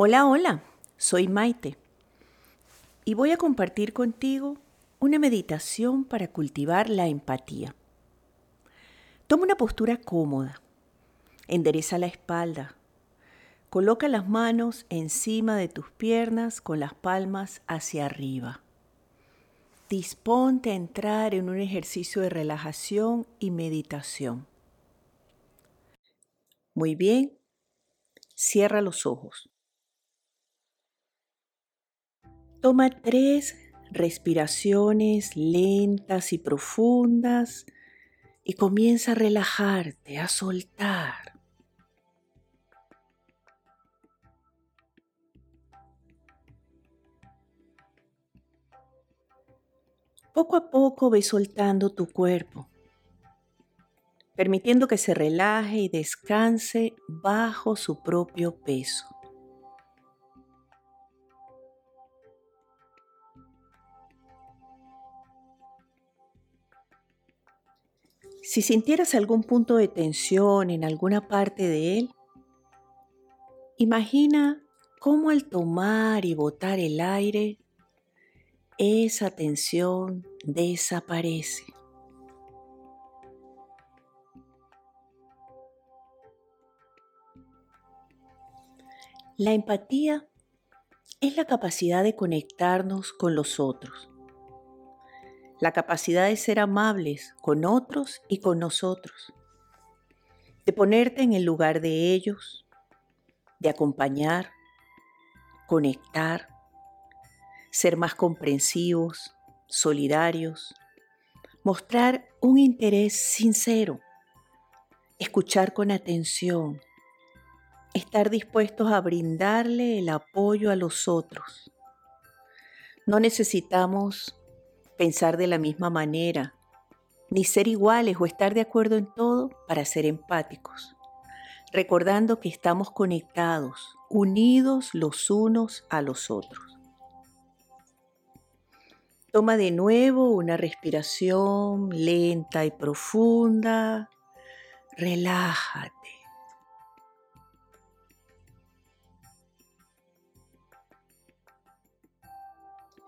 Hola, hola, soy Maite y voy a compartir contigo una meditación para cultivar la empatía. Toma una postura cómoda, endereza la espalda, coloca las manos encima de tus piernas con las palmas hacia arriba. Disponte a entrar en un ejercicio de relajación y meditación. Muy bien, cierra los ojos. Toma tres respiraciones lentas y profundas y comienza a relajarte, a soltar. Poco a poco ve soltando tu cuerpo, permitiendo que se relaje y descanse bajo su propio peso. Si sintieras algún punto de tensión en alguna parte de él, imagina cómo al tomar y botar el aire, esa tensión desaparece. La empatía es la capacidad de conectarnos con los otros la capacidad de ser amables con otros y con nosotros, de ponerte en el lugar de ellos, de acompañar, conectar, ser más comprensivos, solidarios, mostrar un interés sincero, escuchar con atención, estar dispuestos a brindarle el apoyo a los otros. No necesitamos pensar de la misma manera, ni ser iguales o estar de acuerdo en todo para ser empáticos, recordando que estamos conectados, unidos los unos a los otros. Toma de nuevo una respiración lenta y profunda. Relájate.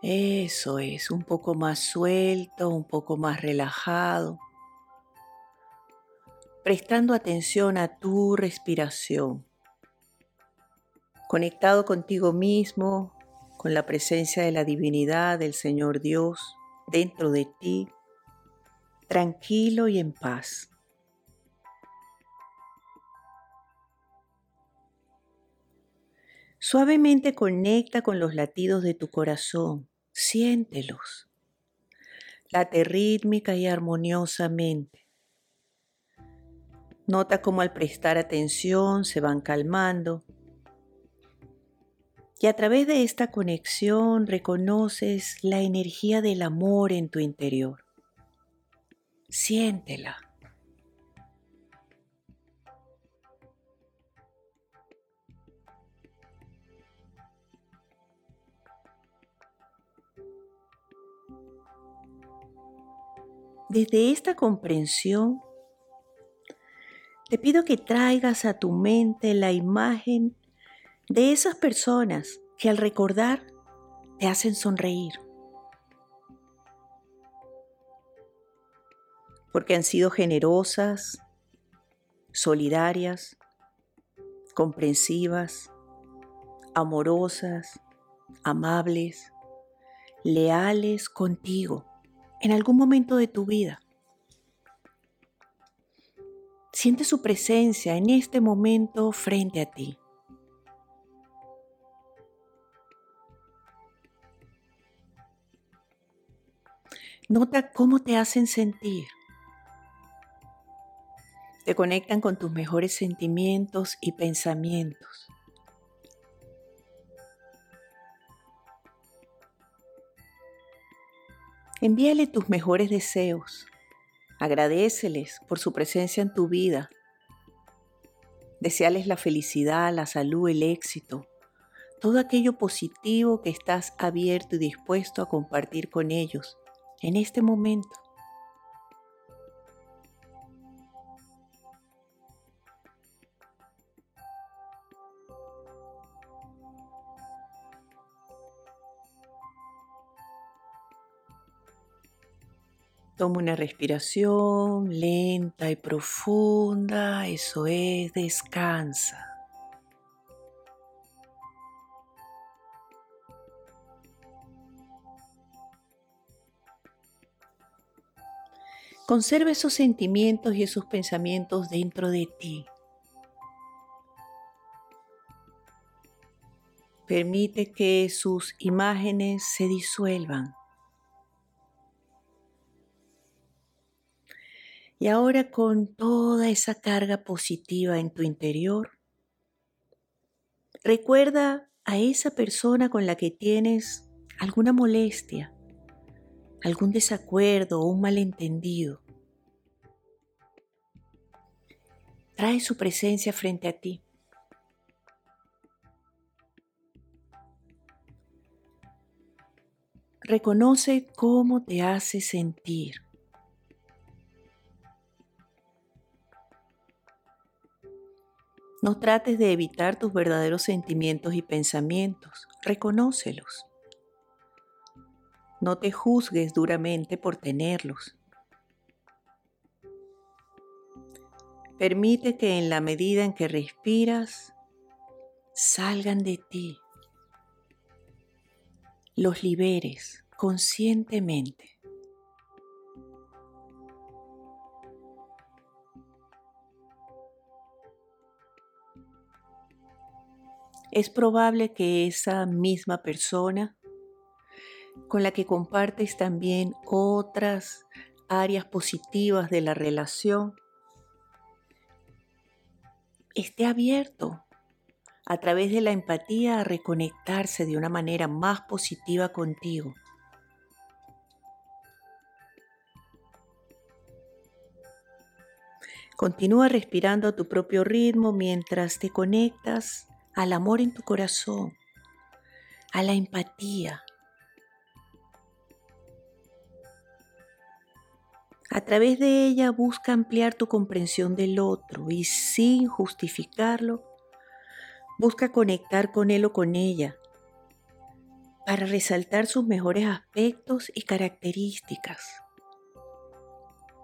Eso es, un poco más suelto, un poco más relajado, prestando atención a tu respiración, conectado contigo mismo, con la presencia de la divinidad del Señor Dios dentro de ti, tranquilo y en paz. Suavemente conecta con los latidos de tu corazón Siéntelos. Late rítmica y armoniosamente. Nota cómo al prestar atención se van calmando. Y a través de esta conexión reconoces la energía del amor en tu interior. Siéntela. Desde esta comprensión, te pido que traigas a tu mente la imagen de esas personas que al recordar te hacen sonreír. Porque han sido generosas, solidarias, comprensivas, amorosas, amables, leales contigo en algún momento de tu vida. Siente su presencia en este momento frente a ti. Nota cómo te hacen sentir. Te conectan con tus mejores sentimientos y pensamientos. Envíale tus mejores deseos. Agradeceles por su presencia en tu vida. Deseales la felicidad, la salud, el éxito, todo aquello positivo que estás abierto y dispuesto a compartir con ellos en este momento. Toma una respiración lenta y profunda, eso es, descansa. Conserva esos sentimientos y esos pensamientos dentro de ti. Permite que sus imágenes se disuelvan. Y ahora con toda esa carga positiva en tu interior, recuerda a esa persona con la que tienes alguna molestia, algún desacuerdo o un malentendido. Trae su presencia frente a ti. Reconoce cómo te hace sentir. No trates de evitar tus verdaderos sentimientos y pensamientos, reconócelos. No te juzgues duramente por tenerlos. Permite que en la medida en que respiras, salgan de ti. Los liberes conscientemente. Es probable que esa misma persona con la que compartes también otras áreas positivas de la relación, esté abierto a través de la empatía a reconectarse de una manera más positiva contigo. Continúa respirando a tu propio ritmo mientras te conectas al amor en tu corazón, a la empatía, A través de ella busca ampliar tu comprensión del otro y sin justificarlo, busca conectar con él o con ella para resaltar sus mejores aspectos y características,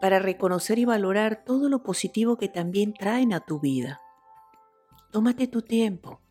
para reconocer y valorar todo lo positivo que también traen a tu vida. Tómate tu tiempo.